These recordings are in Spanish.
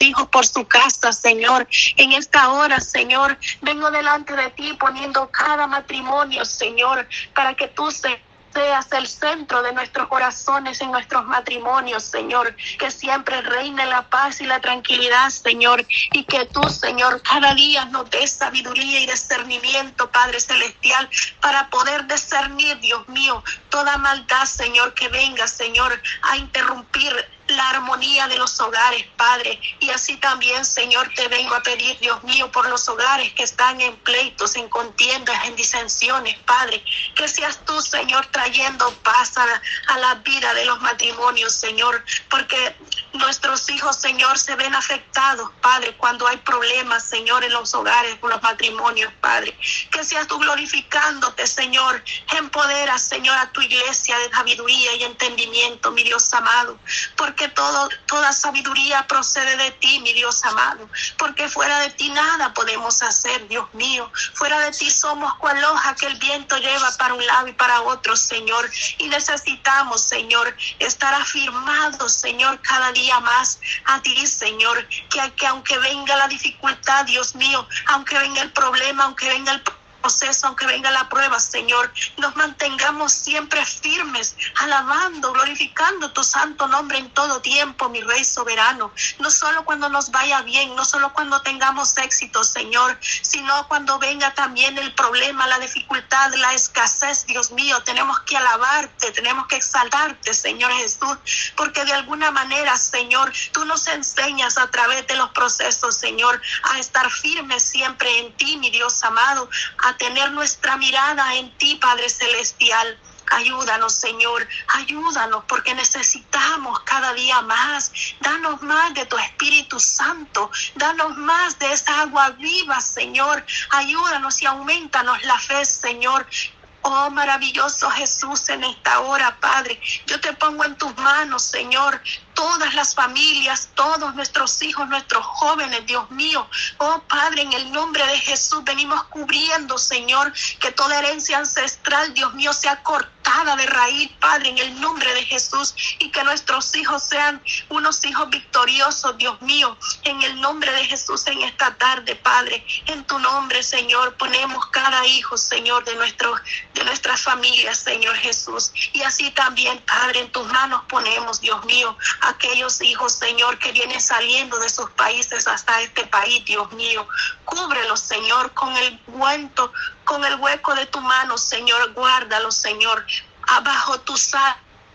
hijos por su casa, Señor. En esta hora, Señor, vengo delante de ti poniendo cada matrimonio, Señor, para que tú, seas el centro de nuestros corazones en nuestros matrimonios, Señor. Que siempre reine la paz y la tranquilidad, Señor. Y que tú, Señor, cada día nos des sabiduría y discernimiento, Padre Celestial, para poder discernir, Dios mío, toda maldad, Señor, que venga, Señor, a interrumpir la armonía de los hogares, Padre. Y así también, Señor, te vengo a pedir, Dios mío, por los hogares que están en pleitos, en contiendas, en disensiones, Padre. Que seas tú, Señor, trayendo paz a, la vida de los matrimonios, Señor. Porque nuestros hijos, Señor, se ven afectados, Padre, cuando hay problemas, Señor, en los hogares, en los matrimonios, Padre. Que seas tú glorificándote, Señor. Empodera, Señor, a tu iglesia de sabiduría y entendimiento, mi Dios amado. Porque todo, toda sabiduría procede de ti, mi Dios amado. Porque fuera de ti nada podemos hacer, Dios mío. Fuera de ti somos cual hoja que el viento lleva para un lado y para otro, Señor. Y necesitamos, Señor, estar afirmados, Señor, cada día más a ti, Señor, que, que aunque venga la dificultad, Dios mío, aunque venga el problema, aunque venga el proceso, aunque venga la prueba, Señor, nos mantengamos siempre firmes, alabando, glorificando tu santo nombre en todo tiempo, mi Rey soberano. No solo cuando nos vaya bien, no solo cuando tengamos éxito, Señor, sino cuando venga también el problema, la dificultad, la escasez, Dios mío, tenemos que alabarte, tenemos que exaltarte, Señor Jesús, porque de alguna manera, Señor, tú nos enseñas a través de los procesos, Señor, a estar firmes siempre en ti, mi Dios amado, tener nuestra mirada en ti, Padre Celestial. Ayúdanos, Señor, ayúdanos porque necesitamos cada día más. Danos más de tu Espíritu Santo, danos más de esa agua viva, Señor. Ayúdanos y aumentanos la fe, Señor. Oh maravilloso Jesús, en esta hora, Padre, yo te pongo en tus manos, Señor, todas las familias, todos nuestros hijos, nuestros jóvenes, Dios mío. Oh Padre, en el nombre de Jesús venimos cubriendo, Señor, que toda herencia ancestral, Dios mío, sea cortada de raíz, Padre, en el nombre de Jesús, y que nuestros hijos sean unos hijos victoriosos, Dios mío, en el nombre de Jesús en esta tarde, Padre. En tu nombre, Señor, ponemos cada hijo, Señor, de nuestro, de nuestras familias, Señor Jesús. Y así también, Padre, en tus manos ponemos, Dios mío, aquellos hijos, Señor, que vienen saliendo de sus países hasta este país, Dios mío. Cúbrelos, Señor, con el guento, con el hueco de tu mano, Señor. Guárdalos, Señor, abajo tu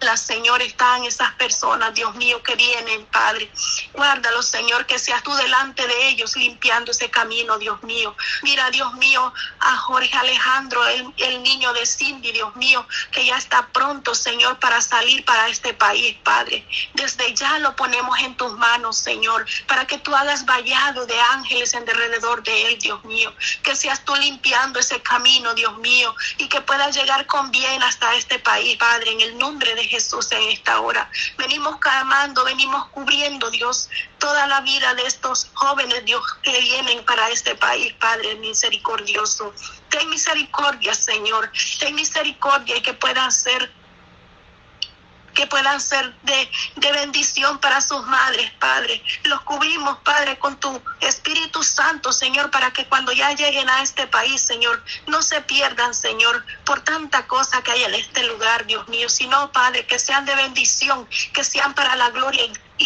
sal Señor, están esas personas, Dios mío, que vienen, Padre. Guárdalos, Señor, que seas tú delante de ellos limpiando ese camino, Dios mío. Mira, Dios mío, a Jorge Alejandro, el, niño de Cindy, Dios mío, que ya está pronto, Señor, para salir para este país, Padre. Desde ya lo ponemos en tus manos, Señor, para que tú hagas vallado de ángeles en derredor de él, Dios mío. Que seas tú limpiando ese camino, Dios mío, y que pueda llegar con bien hasta este país, Padre, en el nombre de Jesús en esta hora. Venimos clamando, venimos cubriendo, Dios, toda la vida de estos jóvenes, Dios, que vienen para este país, Padre misericordioso. Ten misericordia, Señor. Ten misericordia y que puedan ser que puedan ser de, de, bendición para sus madres, Padre. Los cubrimos, Padre, con tu Espíritu Santo, Señor, para que cuando ya lleguen a este país, Señor, no se pierdan, Señor, por tanta cosa que hay en este lugar, Dios mío, sino, Padre, que sean de bendición, que sean para la gloria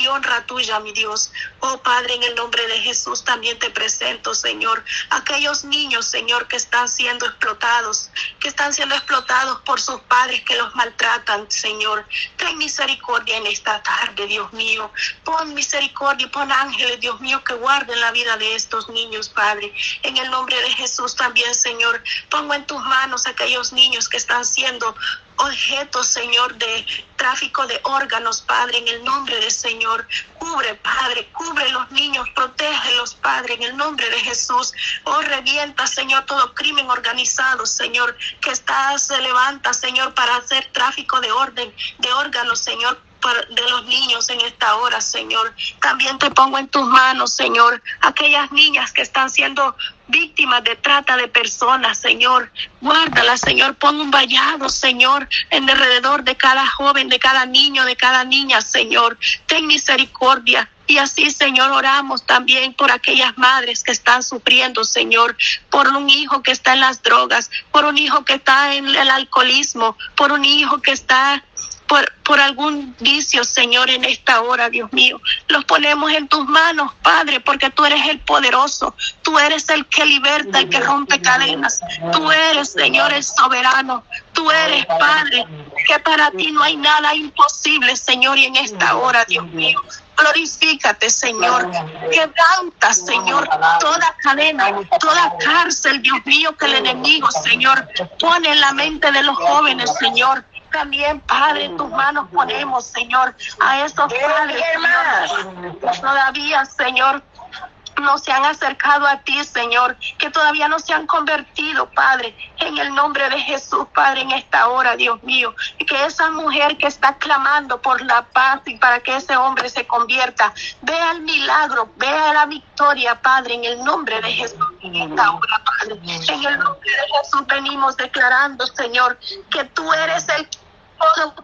honra tuya, mi Dios. Oh Padre, en el nombre de Jesús también te presento, Señor, aquellos niños, Señor, que están siendo explotados, que están siendo explotados por sus padres que los maltratan, Señor. Ten misericordia en esta tarde, Dios mío. Pon misericordia, pon ángeles, Dios mío, que guarden la vida de estos niños, Padre. En el nombre de Jesús también, Señor, pongo en tus manos aquellos niños que están siendo objetos, Señor, de tráfico de órganos, Padre, en el nombre del Señor. Cubre, Padre, cubre los niños, protégelos, Padre, en el nombre de Jesús. Oh, revienta, Señor, todo crimen organizado, Señor, que está, se levanta, Señor, para hacer tráfico de orden, de órganos, Señor de los niños en esta hora, Señor. También te pongo en tus manos, Señor, aquellas niñas que están siendo víctimas de trata de personas, Señor. Guárdalas, Señor. Pon un vallado, Señor, en alrededor de cada joven, de cada niño, de cada niña, Señor. Ten misericordia Y así, Señor, oramos también por aquellas madres que están sufriendo, Señor, por un hijo que está en las drogas, por un hijo que está en el alcoholismo, por un hijo que está por, algún vicio, Señor, en esta hora, Dios mío. Los ponemos en tus manos, Padre, porque tú eres el poderoso, tú eres el que liberta, el que rompe cadenas, tú eres, Señor, el soberano, tú eres, Padre, que para ti no hay nada imposible, Señor, y en esta hora, Dios mío. Glorifícate, Señor. Quebranta, Señor, toda cadena, toda cárcel, Dios mío, que el enemigo, Señor, pone en la mente de los jóvenes, Señor. También, Padre, en tus manos ponemos, Señor, a esos padres, Señor, todavía, Señor, no se han acercado a ti, Señor, que todavía no se han convertido, Padre, en el nombre de Jesús, Padre, en esta hora, Dios mío. Y que esa mujer que está clamando por la paz y para que ese hombre se convierta, vea el milagro, vea la victoria, Padre, en el nombre de Jesús, en esta hora, Padre. En el nombre de Jesús venimos declarando, Señor, que tú eres el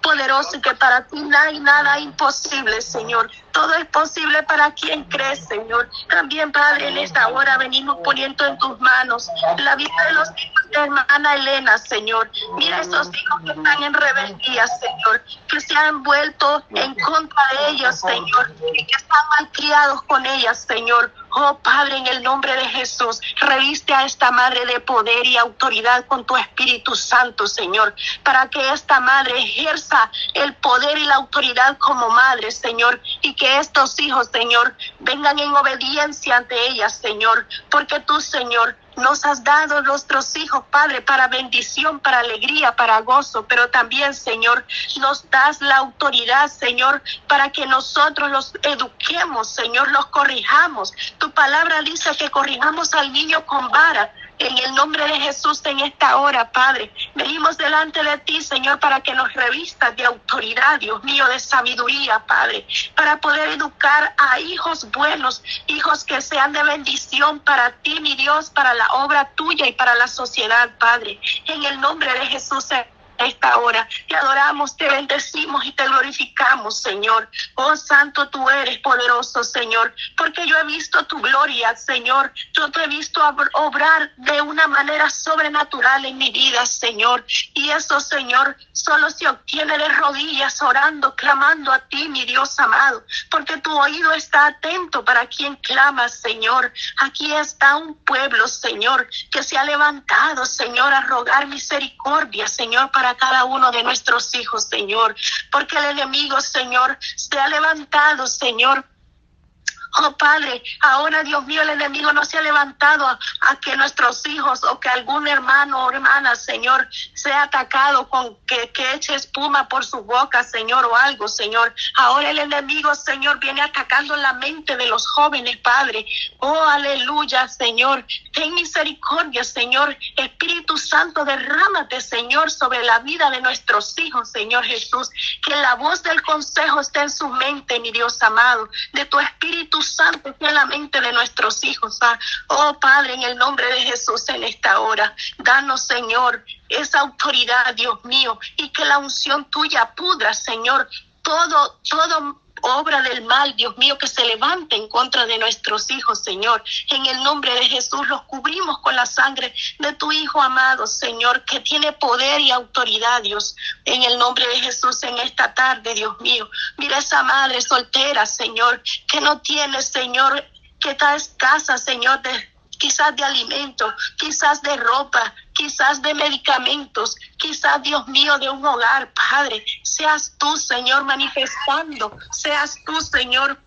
poderoso y que para ti no hay nada imposible, Señor. Todo es posible para quien cree, Señor. También, Padre, en esta hora venimos poniendo en tus manos la vida de los hijos de hermana Elena, Señor. Mira esos hijos que están en rebeldía, Señor, que se han vuelto en contra de ellos, Señor, y que están malcriados con ellas, Señor. Oh Padre, en el nombre de Jesús, reviste a esta madre de poder y autoridad con tu Espíritu Santo, Señor, para que esta madre ejerza el poder y la autoridad como madre, Señor, y que estos hijos, Señor, vengan en obediencia ante ellas, Señor, porque tú, Señor, nos has dado nuestros hijos, Padre, para bendición, para alegría, para gozo, pero también, Señor, nos das la autoridad, Señor, para que nosotros los eduquemos, Señor, los corrijamos. Tu palabra dice que corrijamos al niño con vara en el nombre de Jesús en esta hora, Padre, venimos delante de ti, Señor, para que nos revistas de autoridad, Dios mío, de sabiduría, Padre, para poder educar a hijos buenos, hijos que sean de bendición para ti, mi Dios, para la obra tuya y para la sociedad, Padre. En el nombre de Jesús esta hora. Te adoramos, te bendecimos y te glorificamos, Señor. Oh Santo, tú eres poderoso, Señor, porque yo he visto tu gloria, Señor. Yo te he visto obrar de una manera sobrenatural en mi vida, Señor. Y eso, Señor, solo se obtiene de rodillas, orando, clamando a ti, mi Dios amado, porque tu oído está atento para quien clama, Señor. Aquí está un pueblo, Señor, que se ha levantado, Señor, a rogar misericordia, Señor, para cada uno de nuestros hijos, Señor, porque el enemigo, Señor, se ha levantado, Señor, Oh Padre, ahora Dios mío, el enemigo no se ha levantado a, que nuestros hijos o que algún hermano o hermana, Señor, sea atacado con que, que eche espuma por su boca, Señor, o algo, Señor. Ahora el enemigo, Señor, viene atacando la mente de los jóvenes, Padre. Oh, aleluya, Señor. Ten misericordia, Señor. Espíritu Santo, derrámate, Señor, sobre la vida de nuestros hijos, Señor Jesús. Que la voz del consejo esté en su mente, mi Dios amado. De tu Espíritu Santo en la mente de nuestros hijos. Ah. Oh Padre, en el nombre de Jesús en esta hora, danos, Señor, esa autoridad, Dios mío, y que la unción tuya pudra, Señor, todo, todo obra del mal, Dios mío, que se levante en contra de nuestros hijos, Señor. En el nombre de Jesús los cubrimos con la sangre de tu Hijo amado, Señor, que tiene poder y autoridad, Dios. En el nombre de Jesús en esta tarde, Dios mío. Mira esa madre soltera, Señor, que no tiene, Señor, que está escasa, Señor, de quizás de alimento, quizás de ropa, quizás de medicamentos, quizás, Dios mío, de un hogar, Padre. Seas tú, Señor, manifestando, seas tú, Señor,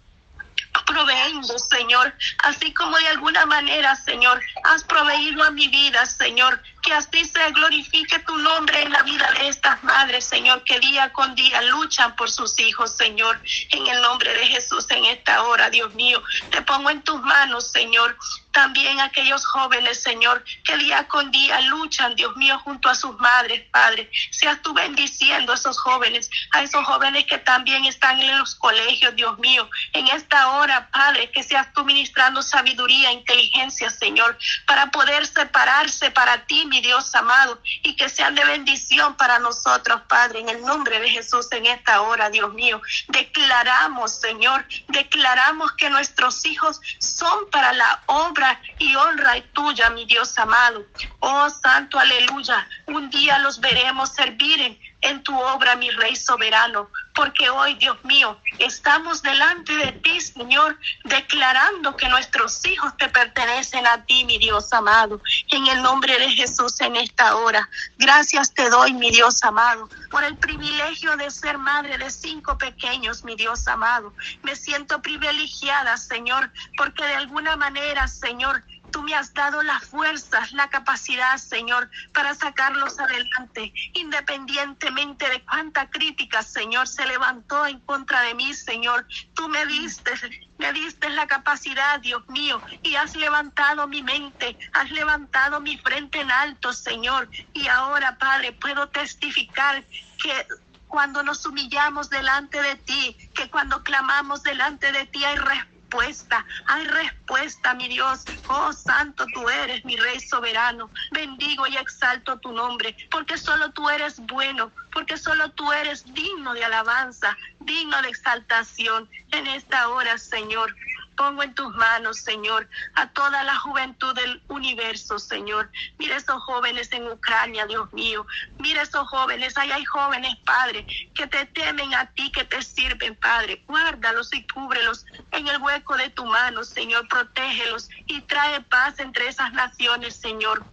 proveyendo, Señor, así como de alguna manera, Señor, has proveído a mi vida, Señor, que así se glorifique tu nombre en la vida de estas madres, Señor, que día con día luchan por sus hijos, Señor, en el nombre de Jesús en esta hora, Dios mío, te pongo en tus manos, Señor, también aquellos jóvenes, Señor, que día con día luchan, Dios mío, junto a sus madres, Padre. Seas tú bendiciendo a esos jóvenes, a esos jóvenes que también están en los colegios, Dios mío. En esta hora, Padre, que seas tú ministrando sabiduría, inteligencia, Señor, para poder separarse para ti, mi Dios amado, y que sean de bendición para nosotros, Padre, en el nombre de Jesús en esta hora, Dios mío. Declaramos, Señor, declaramos que nuestros hijos son para la obra y honra tuya, mi Dios amado. Oh Santo, aleluya. Un día los veremos servir en, tu obra, mi Rey soberano, porque hoy, Dios mío, estamos delante de ti, Señor, declarando que nuestros hijos te pertenecen a ti, mi Dios amado, en el nombre de Jesús en esta hora. Gracias te doy, mi Dios amado, por el privilegio de ser madre de cinco pequeños, mi Dios amado. Me siento privilegiada, Señor, porque de alguna manera, Señor, Tú me has dado las fuerzas, la capacidad, Señor, para sacarlos adelante, independientemente de cuánta crítica, Señor, se levantó en contra de mí, Señor. Tú me diste, me diste la capacidad, Dios mío, y has levantado mi mente, has levantado mi frente en alto, Señor. Y ahora, Padre, puedo testificar que cuando nos humillamos delante de ti, que cuando clamamos delante de ti hay respuesta respuesta, hay respuesta, mi Dios. Oh, santo tú eres, mi Rey soberano. Bendigo y exalto tu nombre, porque solo tú eres bueno, porque solo tú eres digno de alabanza, digno de exaltación en esta hora, Señor pongo en tus manos, Señor, a toda la juventud del universo, Señor. Mira esos jóvenes en Ucrania, Dios mío. Mira esos jóvenes, ahí hay jóvenes, Padre, que te temen a ti, que te sirven, Padre. Guárdalos y cúbrelos en el hueco de tu mano, Señor. Protégelos y trae paz entre esas naciones, Señor.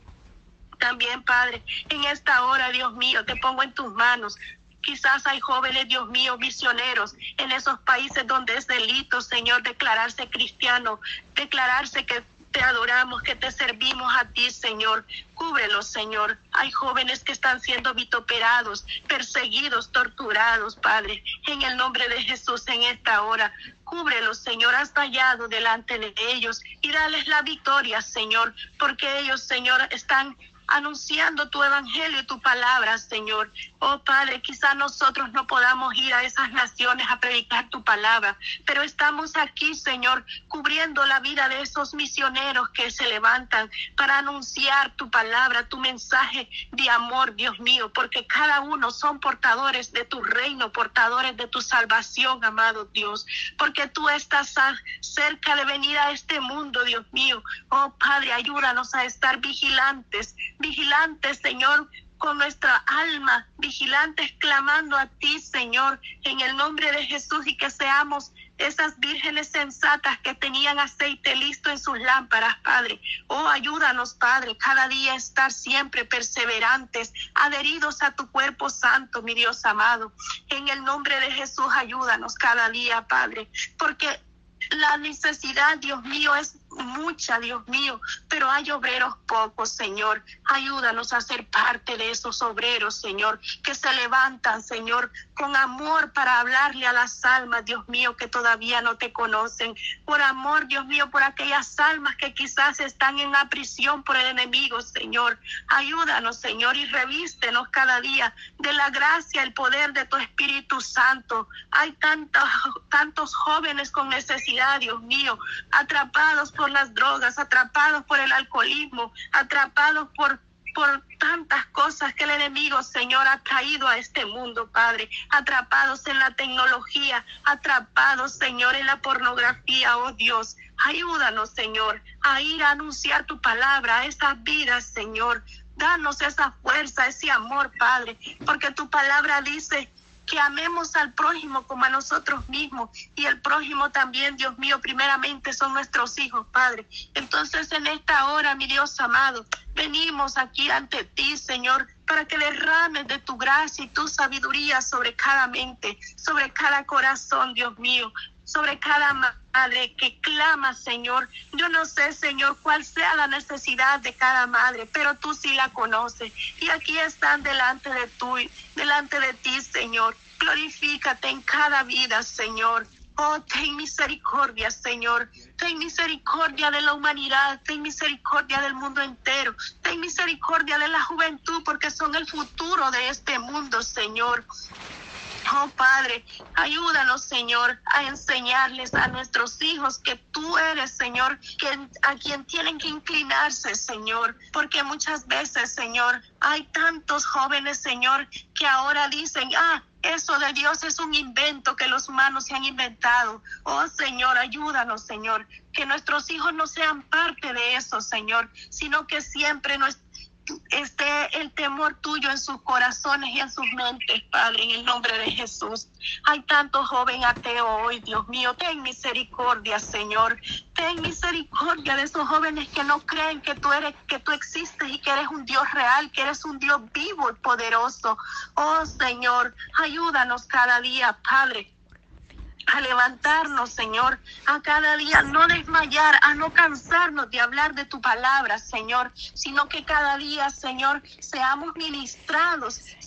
También, Padre, en esta hora, Dios mío, te pongo en tus manos Quizás hay jóvenes, Dios mío, misioneros en esos países donde es delito, Señor, declararse cristiano, declararse que te adoramos, que te servimos a ti, Señor. Cúbrelos, Señor. Hay jóvenes que están siendo vituperados, perseguidos, torturados, Padre. En el nombre de Jesús en esta hora. Cúbrelos, Señor. Has fallado delante de ellos y dales la victoria, Señor, porque ellos, Señor, están anunciando tu evangelio y tu palabra, Señor. Oh Padre, quizá nosotros no podamos ir a esas naciones a predicar tu palabra, pero estamos aquí, Señor, cubriendo la vida de esos misioneros que se levantan para anunciar tu palabra, tu mensaje de amor, Dios mío, porque cada uno son portadores de tu reino, portadores de tu salvación, amado Dios, porque tú estás cerca de venir a este mundo, Dios mío. Oh Padre, ayúdanos a estar vigilantes, vigilantes, Señor, con nuestra alma, vigilantes, clamando a ti, Señor, en el nombre de Jesús y que seamos esas vírgenes sensatas que tenían aceite listo en sus lámparas, Padre. Oh, ayúdanos, Padre, cada día estar siempre perseverantes, adheridos a tu cuerpo santo, mi Dios amado. En el nombre de Jesús, ayúdanos cada día, Padre, porque la necesidad, Dios mío, es mucha, Dios mío, pero hay obreros pocos, Señor. Ayúdanos a ser parte de esos obreros, Señor, que se levantan, Señor, con amor para hablarle a las almas, Dios mío, que todavía no te conocen. Por amor, Dios mío, por aquellas almas que quizás están en la prisión por el enemigo, Señor. Ayúdanos, Señor, y revístenos cada día de la gracia, el poder de tu Espíritu Santo. Hay tantos, tantos jóvenes con necesidad, Dios mío, atrapados por las drogas, atrapados por el alcoholismo, atrapados por por tantas cosas que el enemigo, Señor, ha traído a este mundo, Padre. Atrapados en la tecnología, atrapados, Señor, en la pornografía, oh Dios. Ayúdanos, Señor, a ir a anunciar tu palabra a esas vidas, Señor. Danos esa fuerza, ese amor, Padre, porque tu palabra dice que amemos al prójimo como a nosotros mismos y el prójimo también, Dios mío, primeramente son nuestros hijos, Padre. Entonces en esta hora, mi Dios amado, venimos aquí ante ti, Señor, para que derrames de tu gracia y tu sabiduría sobre cada mente, sobre cada corazón, Dios mío, sobre cada madre que clama, Señor. Yo no sé, Señor, cuál sea la necesidad de cada madre, pero tú sí la conoces. Y aquí están delante de tú, delante de ti, Señor. Glorifícate en cada vida, Señor. Oh, ten misericordia, Señor. Ten misericordia de la humanidad. Ten misericordia del mundo entero. Ten misericordia de la juventud, porque son el futuro de este mundo, Señor. Oh Padre, ayúdanos, Señor, a enseñarles a nuestros hijos que tú eres, Señor, a quien tienen que inclinarse, Señor, porque muchas veces, Señor, hay tantos jóvenes, Señor, que ahora dicen, ah, eso de Dios es un invento que los humanos se han inventado. Oh Señor, ayúdanos, Señor, que nuestros hijos no sean parte de eso, Señor, sino que siempre nos esté el temor tuyo en sus corazones y en sus mentes, Padre, en el nombre de Jesús. Hay tanto joven ateo hoy, Dios mío. Ten misericordia, Señor. Ten misericordia de esos jóvenes que no creen que tú eres, que tú existes y que eres un Dios real, que eres un Dios vivo y poderoso. Oh, Señor, ayúdanos cada día, Padre a levantarnos, Señor, a cada día no desmayar, a no cansarnos de hablar de tu palabra, Señor, sino que cada día, Señor, seamos ministrados,